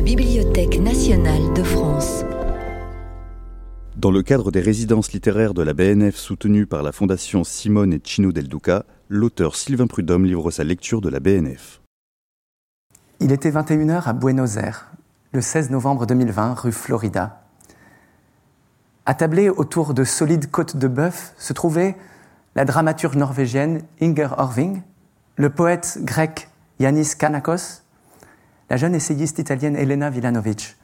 la Bibliothèque nationale de France. Dans le cadre des résidences littéraires de la BNF soutenues par la Fondation Simone et Chino del Duca, l'auteur Sylvain Prudhomme livre sa lecture de la BNF. Il était 21h à Buenos Aires, le 16 novembre 2020, rue Florida. Attablée autour de solides côtes de bœuf se trouvait la dramaturge norvégienne Inger Orving, le poète grec Yanis Kanakos, la jeune essayiste italienne Elena Vilanovic.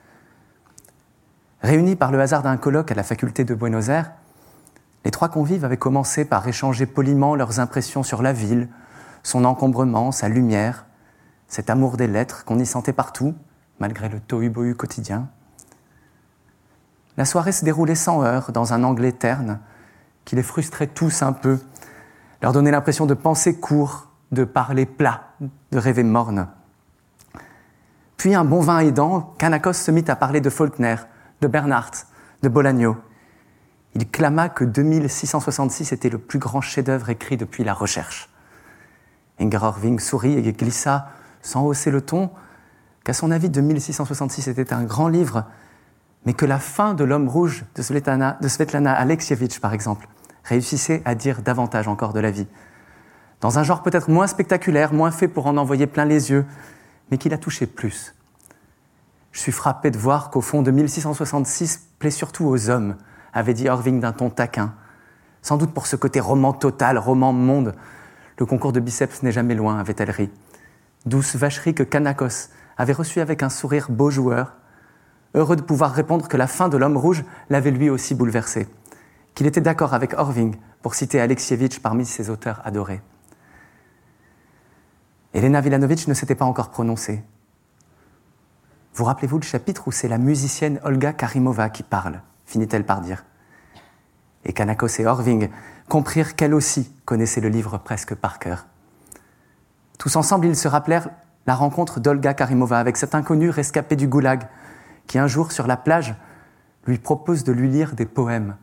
Réunis par le hasard d'un colloque à la faculté de Buenos Aires, les trois convives avaient commencé par échanger poliment leurs impressions sur la ville, son encombrement, sa lumière, cet amour des lettres qu'on y sentait partout, malgré le tohu-bohu quotidien. La soirée se déroulait sans heurts, dans un anglais terne, qui les frustrait tous un peu, leur donnait l'impression de penser court, de parler plat, de rêver morne. Puis un bon vin aidant, Kanakos se mit à parler de Faulkner, de Bernhardt, de Bolagno. Il clama que 2666 était le plus grand chef-d'œuvre écrit depuis la recherche. Inger Orving sourit et glissa, sans hausser le ton, qu'à son avis 2666 était un grand livre, mais que la fin de L'homme rouge de Svetlana, de Svetlana par exemple, réussissait à dire davantage encore de la vie. Dans un genre peut-être moins spectaculaire, moins fait pour en envoyer plein les yeux, mais qui la touchait plus. Je suis frappé de voir qu'au fond de 1666 plaît surtout aux hommes, avait dit Irving d'un ton taquin. Sans doute pour ce côté roman total, roman monde. Le concours de biceps n'est jamais loin, avait-elle ri. Douce vacherie que Kanakos avait reçue avec un sourire beau joueur, heureux de pouvoir répondre que la fin de l'homme rouge l'avait lui aussi bouleversé, qu'il était d'accord avec Orving pour citer Alexievitch parmi ses auteurs adorés. Elena Vilanovic ne s'était pas encore prononcée. Vous rappelez-vous le chapitre où c'est la musicienne Olga Karimova qui parle finit-elle par dire. Et Kanakos et Orving comprirent qu'elle aussi connaissait le livre presque par cœur. Tous ensemble, ils se rappelèrent la rencontre d'Olga Karimova avec cet inconnu rescapé du goulag qui un jour sur la plage lui propose de lui lire des poèmes.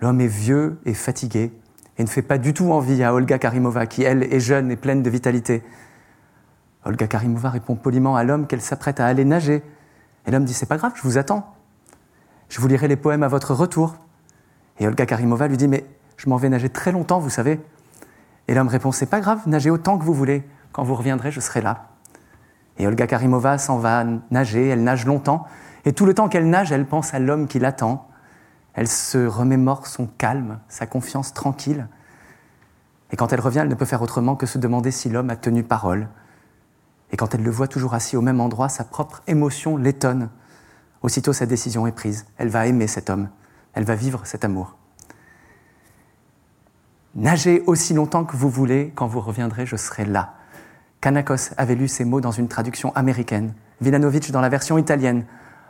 L'homme est vieux et fatigué et ne fait pas du tout envie à Olga Karimova qui, elle, est jeune et pleine de vitalité. Olga Karimova répond poliment à l'homme qu'elle s'apprête à aller nager. Et l'homme dit C'est pas grave, je vous attends. Je vous lirai les poèmes à votre retour. Et Olga Karimova lui dit Mais je m'en vais nager très longtemps, vous savez. Et l'homme répond C'est pas grave, nagez autant que vous voulez. Quand vous reviendrez, je serai là. Et Olga Karimova s'en va nager, elle nage longtemps. Et tout le temps qu'elle nage, elle pense à l'homme qui l'attend. Elle se remémore son calme, sa confiance tranquille. Et quand elle revient, elle ne peut faire autrement que se demander si l'homme a tenu parole, et quand elle le voit toujours assis au même endroit, sa propre émotion l'étonne. Aussitôt sa décision est prise. Elle va aimer cet homme. Elle va vivre cet amour. Nagez aussi longtemps que vous voulez, quand vous reviendrez, je serai là. Kanakos avait lu ces mots dans une traduction américaine, Vilanovic dans la version italienne,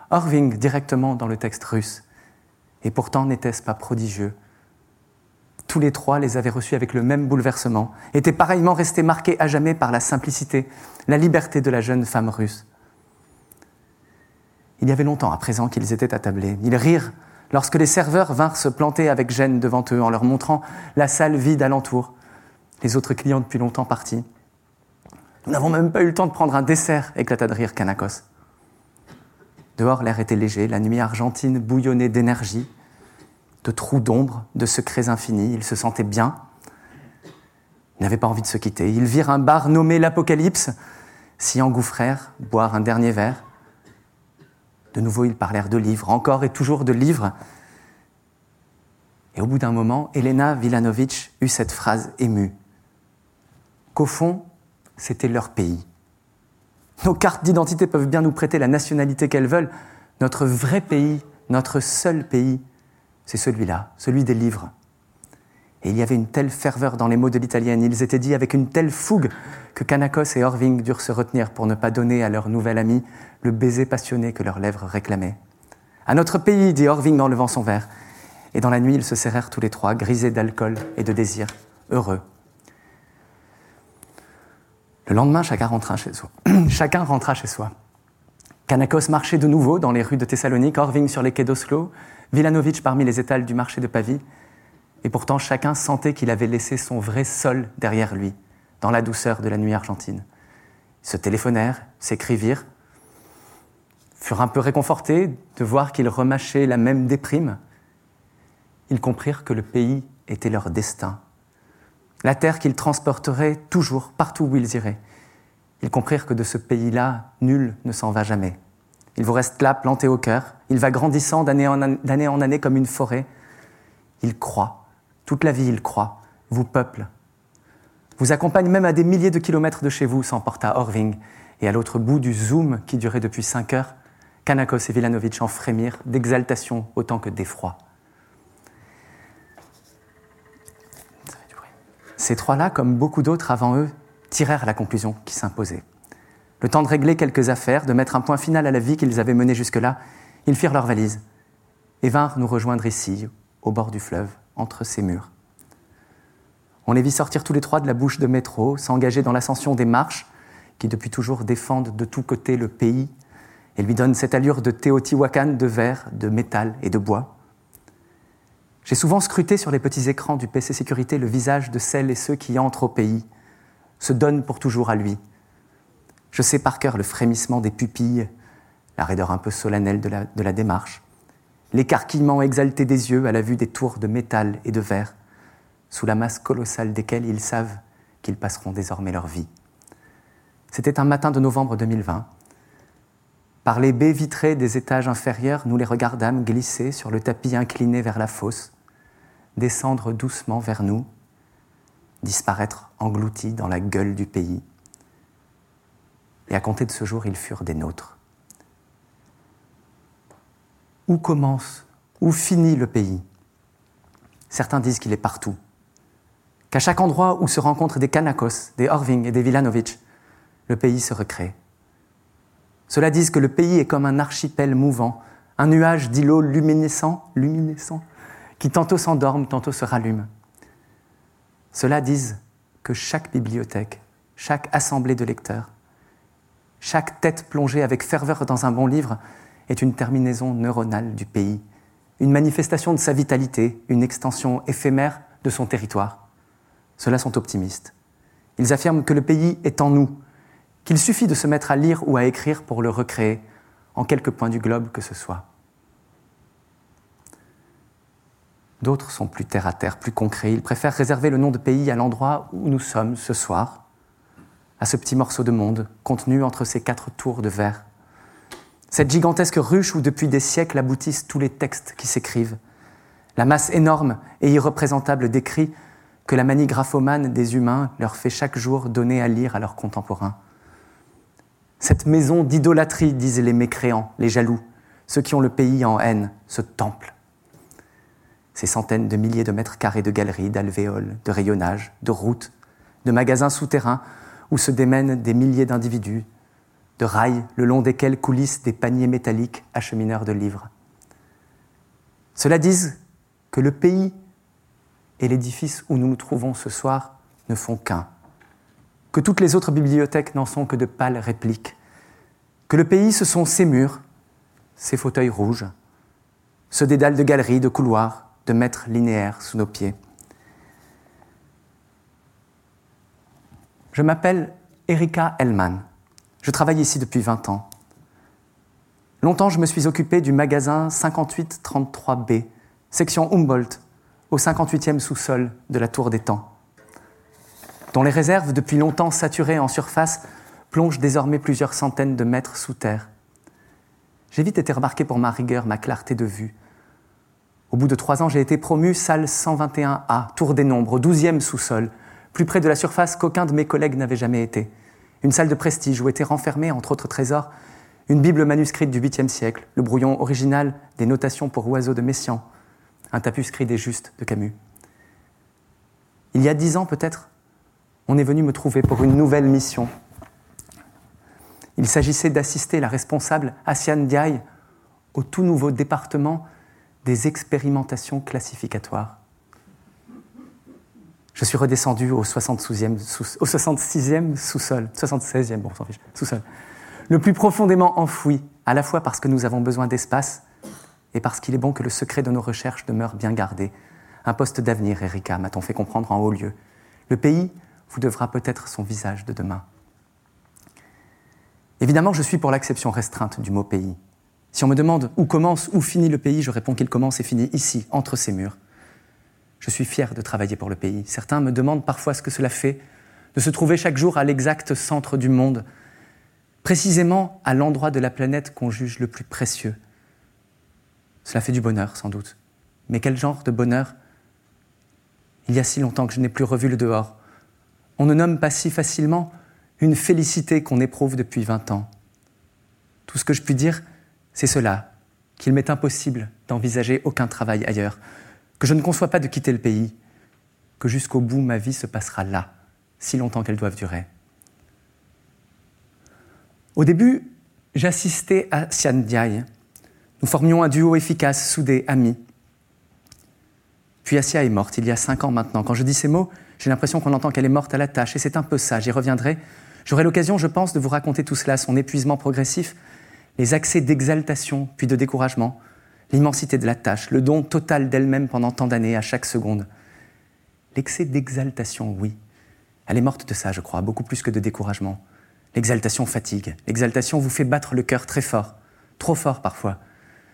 Orving directement dans le texte russe. Et pourtant n'était-ce pas prodigieux tous les trois les avaient reçus avec le même bouleversement, étaient pareillement restés marqués à jamais par la simplicité, la liberté de la jeune femme russe. Il y avait longtemps à présent qu'ils étaient attablés. Ils rirent lorsque les serveurs vinrent se planter avec gêne devant eux en leur montrant la salle vide alentour, les autres clients depuis longtemps partis. Nous n'avons même pas eu le temps de prendre un dessert, éclata de rire Kanakos. Dehors, l'air était léger, la nuit argentine bouillonnait d'énergie de trous d'ombre, de secrets infinis. Ils se sentaient bien. Ils n'avaient pas envie de se quitter. Ils virent un bar nommé l'Apocalypse, s'y engouffrèrent, boire un dernier verre. De nouveau, ils parlèrent de livres, encore et toujours de livres. Et au bout d'un moment, Elena Vilanovic eut cette phrase émue qu'au fond, c'était leur pays. Nos cartes d'identité peuvent bien nous prêter la nationalité qu'elles veulent. Notre vrai pays, notre seul pays, c'est celui-là, celui des livres. Et il y avait une telle ferveur dans les mots de l'italienne, ils étaient dits avec une telle fougue que Kanakos et Orving durent se retenir pour ne pas donner à leur nouvel ami le baiser passionné que leurs lèvres réclamaient. À notre pays, dit Orving en levant son verre. Et dans la nuit, ils se serrèrent tous les trois, grisés d'alcool et de désir, heureux. Le lendemain, chacun rentra chez soi. chacun rentra chez soi. Kanakos marchait de nouveau dans les rues de Thessalonique, Orving sur les quais d'Oslo, Vilanovic parmi les étals du marché de Pavie, et pourtant chacun sentait qu'il avait laissé son vrai sol derrière lui, dans la douceur de la nuit argentine. Ils se téléphonèrent, s'écrivirent. furent un peu réconfortés de voir qu'ils remâchaient la même déprime. Ils comprirent que le pays était leur destin, la terre qu'ils transporteraient toujours partout où ils iraient. Ils comprirent que de ce pays-là, nul ne s'en va jamais. Il vous reste là, planté au cœur. Il va grandissant d'année en, année comme une forêt. Il croit. Toute la vie, il croit. Vous peuple. Vous accompagne même à des milliers de kilomètres de chez vous, s'emporta Orving. Et à l'autre bout du zoom qui durait depuis cinq heures, Kanakos et Vilanovic en frémirent d'exaltation autant que d'effroi. Ces trois-là, comme beaucoup d'autres avant eux, tirèrent la conclusion qui s'imposait. Le temps de régler quelques affaires, de mettre un point final à la vie qu'ils avaient menée jusque-là, ils firent leurs valises et vinrent nous rejoindre ici, au bord du fleuve, entre ces murs. On les vit sortir tous les trois de la bouche de métro, s'engager dans l'ascension des marches qui depuis toujours défendent de tous côtés le pays et lui donnent cette allure de Teotihuacan de verre, de métal et de bois. J'ai souvent scruté sur les petits écrans du PC Sécurité le visage de celles et ceux qui entrent au pays, se donnent pour toujours à lui. Je sais par cœur le frémissement des pupilles, la raideur un peu solennelle de la démarche, l'écarquillement exalté des yeux à la vue des tours de métal et de verre, sous la masse colossale desquelles ils savent qu'ils passeront désormais leur vie. C'était un matin de novembre 2020. Par les baies vitrées des étages inférieurs, nous les regardâmes glisser sur le tapis incliné vers la fosse, descendre doucement vers nous, disparaître engloutis dans la gueule du pays. Et à compter de ce jour, ils furent des nôtres. Où commence, où finit le pays? Certains disent qu'il est partout, qu'à chaque endroit où se rencontrent des Kanakos, des Orving et des Vilanovic, le pays se recrée. Cela dit que le pays est comme un archipel mouvant, un nuage d'îlots luminescents, luminescents, qui tantôt s'endorment, tantôt se rallument. Cela dit que chaque bibliothèque, chaque assemblée de lecteurs, chaque tête plongée avec ferveur dans un bon livre est une terminaison neuronale du pays, une manifestation de sa vitalité, une extension éphémère de son territoire. Ceux-là sont optimistes. Ils affirment que le pays est en nous, qu'il suffit de se mettre à lire ou à écrire pour le recréer, en quelque point du globe que ce soit. D'autres sont plus terre à terre, plus concrets. Ils préfèrent réserver le nom de pays à l'endroit où nous sommes ce soir, à ce petit morceau de monde contenu entre ces quatre tours de verre. Cette gigantesque ruche où depuis des siècles aboutissent tous les textes qui s'écrivent. La masse énorme et irreprésentable d'écrits que la manie graphomane des humains leur fait chaque jour donner à lire à leurs contemporains. Cette maison d'idolâtrie, disent les mécréants, les jaloux, ceux qui ont le pays en haine, ce temple. Ces centaines de milliers de mètres carrés de galeries, d'alvéoles, de rayonnages, de routes, de magasins souterrains où se démènent des milliers d'individus, de rails le long desquels coulissent des paniers métalliques achemineurs de livres. Cela dit que le pays et l'édifice où nous nous trouvons ce soir ne font qu'un que toutes les autres bibliothèques n'en sont que de pâles répliques, que le pays, ce sont ces murs, ces fauteuils rouges, ce dédale de galeries, de couloirs, de mètres linéaires sous nos pieds. Je m'appelle Erika Hellman. Je travaille ici depuis 20 ans. Longtemps, je me suis occupée du magasin 5833B, section Humboldt, au 58e sous-sol de la Tour des Temps dont les réserves, depuis longtemps saturées en surface, plongent désormais plusieurs centaines de mètres sous terre. J'ai vite été remarqué pour ma rigueur, ma clarté de vue. Au bout de trois ans, j'ai été promu salle 121A, tour des nombres, au douzième sous-sol, plus près de la surface qu'aucun de mes collègues n'avait jamais été. Une salle de prestige où était renfermée, entre autres trésors, une Bible manuscrite du 8e siècle, le brouillon original des notations pour oiseaux de Messian, un tapuscrit des Justes de Camus. Il y a dix ans peut-être, on est venu me trouver pour une nouvelle mission. Il s'agissait d'assister la responsable Asiane Diaye au tout nouveau département des expérimentations classificatoires. Je suis redescendu au, 66e sous-sol, 76e, bon, s'en fiche, sous-sol, le plus profondément enfoui, à la fois parce que nous avons besoin d'espace et parce qu'il est bon que le secret de nos recherches demeure bien gardé. Un poste d'avenir, Erika, m'a-t-on fait comprendre en haut lieu. Le pays vous devra peut-être son visage de demain. Évidemment, je suis pour l'acception restreinte du mot pays. Si on me demande où commence, où finit le pays, je réponds qu'il commence et finit ici, entre ces murs. Je suis fier de travailler pour le pays. Certains me demandent parfois ce que cela fait de se trouver chaque jour à l'exact centre du monde, précisément à l'endroit de la planète qu'on juge le plus précieux. Cela fait du bonheur, sans doute. Mais quel genre de bonheur? Il y a si longtemps que je n'ai plus revu le dehors. On ne nomme pas si facilement une félicité qu'on éprouve depuis 20 ans. Tout ce que je puis dire, c'est cela, qu'il m'est impossible d'envisager aucun travail ailleurs, que je ne conçois pas de quitter le pays, que jusqu'au bout ma vie se passera là, si longtemps qu'elle doive durer. Au début, j'assistais à Sian Nous formions un duo efficace, soudé, ami. Puis Asia est morte il y a cinq ans maintenant. Quand je dis ces mots, j'ai l'impression qu'on entend qu'elle est morte à la tâche, et c'est un peu ça, j'y reviendrai. J'aurai l'occasion, je pense, de vous raconter tout cela, son épuisement progressif, les accès d'exaltation puis de découragement, l'immensité de la tâche, le don total d'elle-même pendant tant d'années, à chaque seconde. L'excès d'exaltation, oui. Elle est morte de ça, je crois, beaucoup plus que de découragement. L'exaltation fatigue. L'exaltation vous fait battre le cœur très fort, trop fort parfois,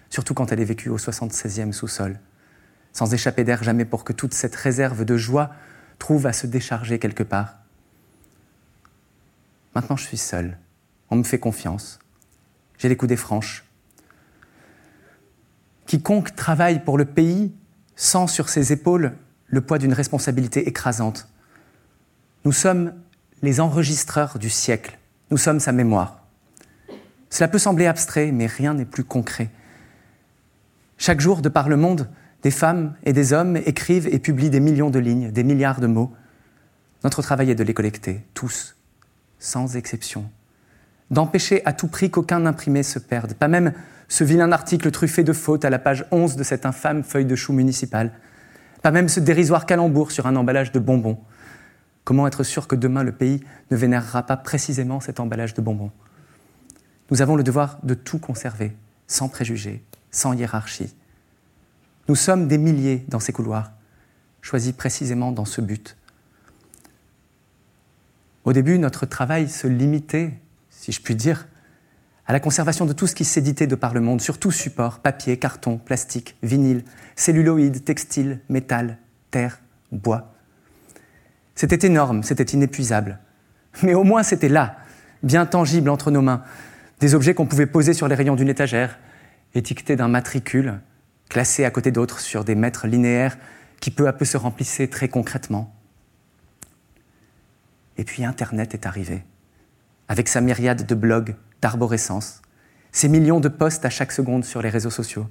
surtout quand elle est vécue au 76e sous-sol sans échapper d'air jamais pour que toute cette réserve de joie trouve à se décharger quelque part. Maintenant, je suis seul. On me fait confiance. J'ai les coudées franches. Quiconque travaille pour le pays sent sur ses épaules le poids d'une responsabilité écrasante. Nous sommes les enregistreurs du siècle. Nous sommes sa mémoire. Cela peut sembler abstrait, mais rien n'est plus concret. Chaque jour, de par le monde, des femmes et des hommes écrivent et publient des millions de lignes, des milliards de mots. Notre travail est de les collecter, tous, sans exception. D'empêcher à tout prix qu'aucun imprimé se perde, pas même ce vilain article truffé de fautes à la page 11 de cette infâme feuille de chou municipale, pas même ce dérisoire calembour sur un emballage de bonbons. Comment être sûr que demain le pays ne vénérera pas précisément cet emballage de bonbons? Nous avons le devoir de tout conserver, sans préjugés, sans hiérarchie. Nous sommes des milliers dans ces couloirs, choisis précisément dans ce but. Au début, notre travail se limitait, si je puis dire, à la conservation de tout ce qui s'éditait de par le monde, sur tout support, papier, carton, plastique, vinyle, celluloïde, textile, métal, terre, bois. C'était énorme, c'était inépuisable. Mais au moins c'était là, bien tangible entre nos mains, des objets qu'on pouvait poser sur les rayons d'une étagère, étiquetés d'un matricule, classés à côté d'autres sur des mètres linéaires qui peu à peu se remplissaient très concrètement. Et puis Internet est arrivé, avec sa myriade de blogs, d'arborescences, ses millions de posts à chaque seconde sur les réseaux sociaux.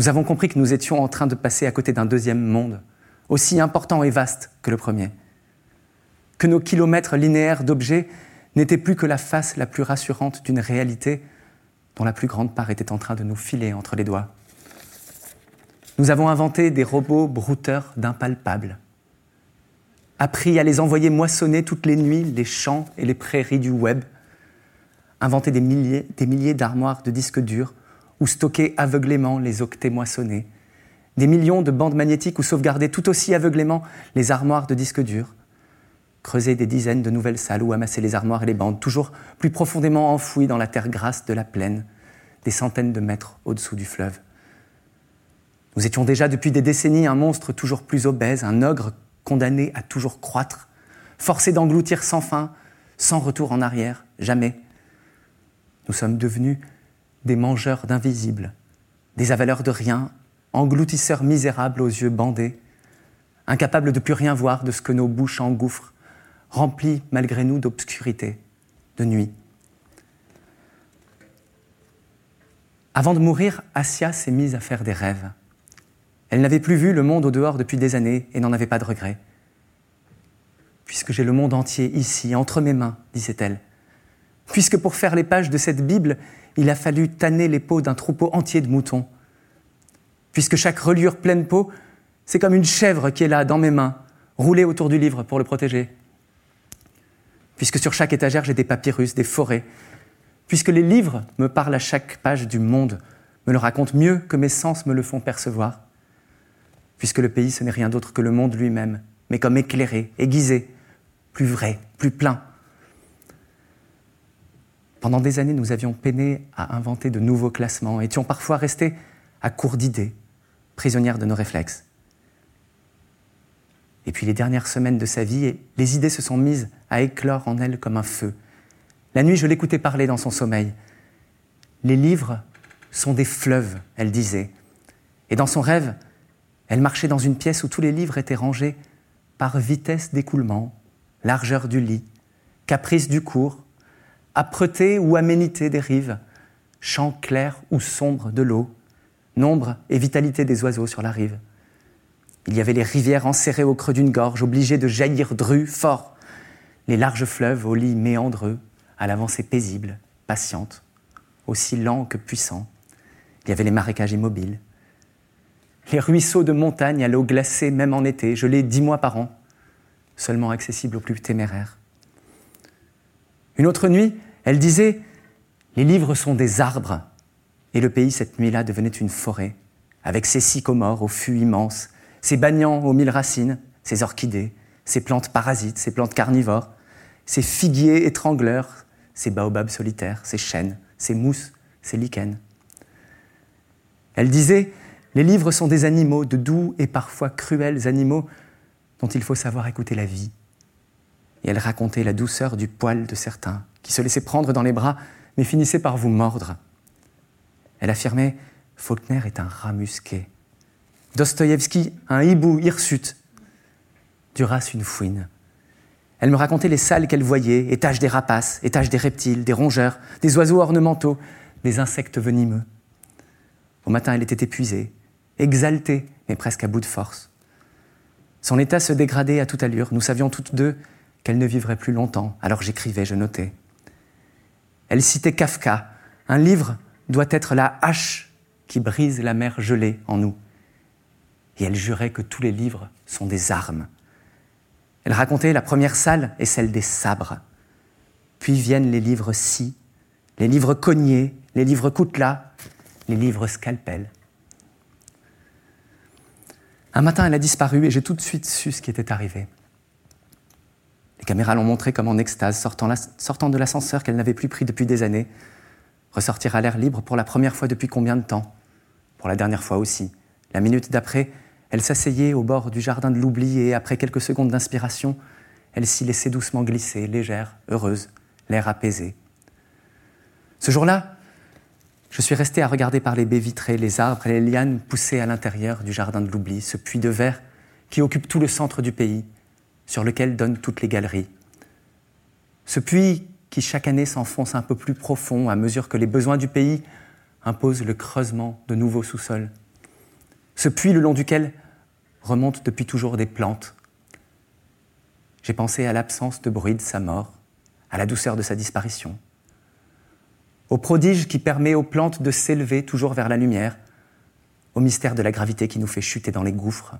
Nous avons compris que nous étions en train de passer à côté d'un deuxième monde, aussi important et vaste que le premier. Que nos kilomètres linéaires d'objets n'étaient plus que la face la plus rassurante d'une réalité dont la plus grande part était en train de nous filer entre les doigts. Nous avons inventé des robots brouteurs d'impalpables, appris à les envoyer moissonner toutes les nuits les champs et les prairies du web, inventé des milliers, des milliers d'armoires de disques durs où stocker aveuglément les octets moissonnés, des millions de bandes magnétiques où sauvegarder tout aussi aveuglément les armoires de disques durs, creuser des dizaines de nouvelles salles où amasser les armoires et les bandes, toujours plus profondément enfouies dans la terre grasse de la plaine, des centaines de mètres au-dessous du fleuve. Nous étions déjà depuis des décennies un monstre toujours plus obèse, un ogre condamné à toujours croître, forcé d'engloutir sans fin, sans retour en arrière, jamais. Nous sommes devenus des mangeurs d'invisibles, des avaleurs de rien, engloutisseurs misérables aux yeux bandés, incapables de plus rien voir de ce que nos bouches engouffrent, rempli malgré nous d'obscurité, de nuit. Avant de mourir, Asia s'est mise à faire des rêves. Elle n'avait plus vu le monde au dehors depuis des années et n'en avait pas de regret. Puisque j'ai le monde entier ici, entre mes mains, disait-elle. Puisque pour faire les pages de cette Bible, il a fallu tanner les peaux d'un troupeau entier de moutons. Puisque chaque reliure pleine peau, c'est comme une chèvre qui est là, dans mes mains, roulée autour du livre pour le protéger puisque sur chaque étagère j'ai des papyrus, des forêts, puisque les livres me parlent à chaque page du monde, me le racontent mieux que mes sens me le font percevoir, puisque le pays ce n'est rien d'autre que le monde lui-même, mais comme éclairé, aiguisé, plus vrai, plus plein. Pendant des années, nous avions peiné à inventer de nouveaux classements, étions parfois restés à court d'idées, prisonnières de nos réflexes. Et puis les dernières semaines de sa vie, les idées se sont mises à éclore en elle comme un feu. La nuit, je l'écoutais parler dans son sommeil. Les livres sont des fleuves, elle disait. Et dans son rêve, elle marchait dans une pièce où tous les livres étaient rangés par vitesse d'écoulement, largeur du lit, caprice du cours, âpreté ou aménité des rives, champ clair ou sombre de l'eau, nombre et vitalité des oiseaux sur la rive. Il y avait les rivières enserrées au creux d'une gorge, obligées de jaillir dru, fort, les larges fleuves au lit méandreux, à l'avancée paisible, patiente, aussi lent que puissant. Il y avait les marécages immobiles, les ruisseaux de montagne à l'eau glacée même en été, gelés dix mois par an, seulement accessibles aux plus téméraires. Une autre nuit, elle disait Les livres sont des arbres. Et le pays, cette nuit-là, devenait une forêt, avec ses sycomores au fût immense, ses bagnans aux mille racines, ses orchidées, ses plantes parasites, ses plantes carnivores, ses figuiers étrangleurs, ses baobabs solitaires, ses chênes, ses mousses, ses lichens. Elle disait Les livres sont des animaux, de doux et parfois cruels animaux dont il faut savoir écouter la vie. Et elle racontait la douceur du poil de certains, qui se laissaient prendre dans les bras, mais finissaient par vous mordre. Elle affirmait Faulkner est un rat musqué. Dostoïevski, un hibou hirsute. Duras, une fouine. Elle me racontait les salles qu'elle voyait, étages des rapaces, étages des reptiles, des rongeurs, des oiseaux ornementaux, des insectes venimeux. Au matin, elle était épuisée, exaltée, mais presque à bout de force. Son état se dégradait à toute allure. Nous savions toutes deux qu'elle ne vivrait plus longtemps, alors j'écrivais, je notais. Elle citait Kafka. Un livre doit être la hache qui brise la mer gelée en nous. Et elle jurait que tous les livres sont des armes. Elle racontait la première salle est celle des sabres. Puis viennent les livres scie, les livres cognés, les livres coutelas, les livres scalpels. Un matin, elle a disparu et j'ai tout de suite su ce qui était arrivé. Les caméras l'ont montré comme en extase, sortant, sortant de l'ascenseur qu'elle n'avait plus pris depuis des années, ressortir à l'air libre pour la première fois depuis combien de temps? Pour la dernière fois aussi. La minute d'après, elle s'asseyait au bord du jardin de l'oubli et, après quelques secondes d'inspiration, elle s'y laissait doucement glisser, légère, heureuse, l'air apaisé. Ce jour-là, je suis resté à regarder par les baies vitrées les arbres et les lianes poussés à l'intérieur du jardin de l'oubli, ce puits de verre qui occupe tout le centre du pays, sur lequel donnent toutes les galeries. Ce puits qui chaque année s'enfonce un peu plus profond à mesure que les besoins du pays imposent le creusement de nouveaux sous-sols. Ce puits le long duquel remontent depuis toujours des plantes. J'ai pensé à l'absence de bruit de sa mort, à la douceur de sa disparition, au prodige qui permet aux plantes de s'élever toujours vers la lumière, au mystère de la gravité qui nous fait chuter dans les gouffres,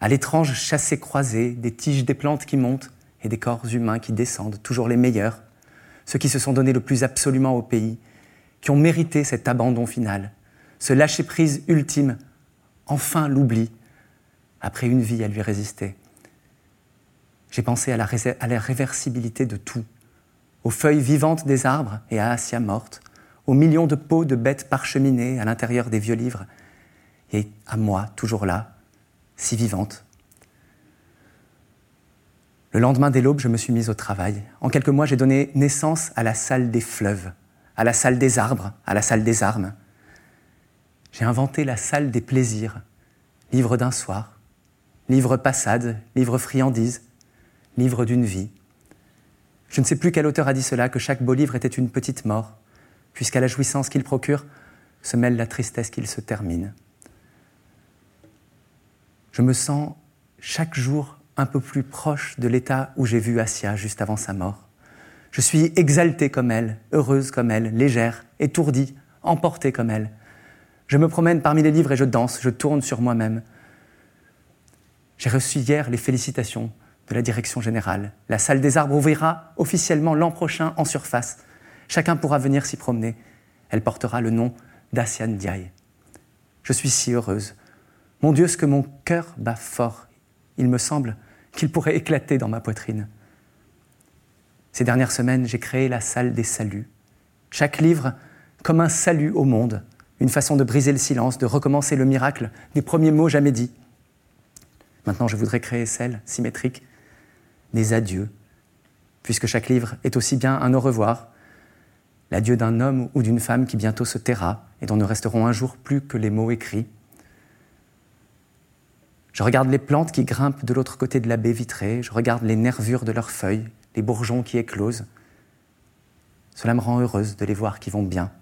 à l'étrange chassé-croisé des tiges des plantes qui montent et des corps humains qui descendent, toujours les meilleurs, ceux qui se sont donnés le plus absolument au pays, qui ont mérité cet abandon final, ce lâcher-prise ultime, enfin l'oubli, après une vie à lui résister. J'ai pensé à la, réversibilité de tout, aux feuilles vivantes des arbres et à Assia morte, aux millions de peaux de bêtes parcheminées à l'intérieur des vieux livres, et à moi, toujours là, si vivante. Le lendemain dès l'aube, je me suis mise au travail. En quelques mois, j'ai donné naissance à la salle des fleuves, à la salle des arbres, à la salle des armes. J'ai inventé la salle des plaisirs, livre d'un soir, livre passade, livre friandise, livre d'une vie. Je ne sais plus quel auteur a dit cela, que chaque beau livre était une petite mort, puisqu'à la jouissance qu'il procure se mêle la tristesse qu'il se termine je me sens chaque jour un peu plus proche de l'état où j'ai vu Assia juste avant sa mort. Je suis exaltée comme elle, heureuse comme elle, légère, étourdie, emportée comme elle. Je me promène parmi les livres et je danse, je tourne sur moi-même. J'ai reçu hier les félicitations de la direction générale. La salle des arbres ouvrira officiellement l'an prochain en surface. Chacun pourra venir s'y promener. Elle portera le nom d'Asian Diaye. Je suis si heureuse. Mon Dieu, ce que mon cœur bat fort. Il me semble qu'il pourrait éclater dans ma poitrine. Ces dernières semaines, j'ai créé la salle des saluts, Chaque livre comme un salut au monde, une façon de briser le silence, de recommencer le miracle des premiers mots jamais dits. Maintenant, je voudrais créer celle, symétrique, des adieux, puisque chaque livre est aussi bien un au revoir, l'adieu d'un homme ou d'une femme qui bientôt se taira et dont ne resteront un jour plus que les mots écrits. Je regarde les plantes qui grimpent de l'autre côté de la baie vitrée, je regarde les nervures de leurs feuilles, les bourgeons qui éclosent. Cela me rend heureuse de les voir qui vont bien.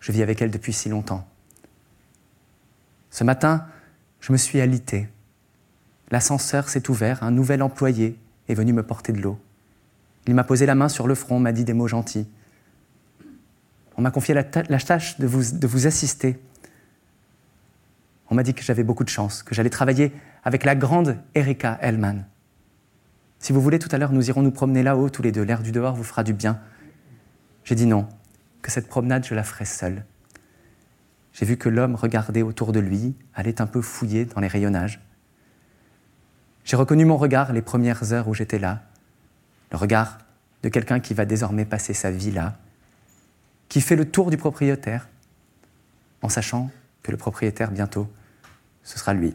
Je vis avec elles depuis si longtemps. Ce matin, je me suis alité. L'ascenseur s'est ouvert, un nouvel employé est venu me porter de l'eau. Il m'a posé la main sur le front, m'a dit des mots gentils. On m'a confié la, tâche de vous, de vous assister. On m'a dit que j'avais beaucoup de chance, que j'allais travailler avec la grande Erika Hellman. Si vous voulez, tout à l'heure, nous irons nous promener là-haut, tous les deux. L'air du dehors vous fera du bien. J'ai dit non, que cette promenade, je la ferai seule. J'ai vu que l'homme regardait autour de lui, allait un peu fouiller dans les rayonnages. J'ai reconnu mon regard les premières heures où j'étais là, le regard de quelqu'un qui va désormais passer sa vie là, qui fait le tour du propriétaire, en sachant que le propriétaire bientôt, ce sera lui.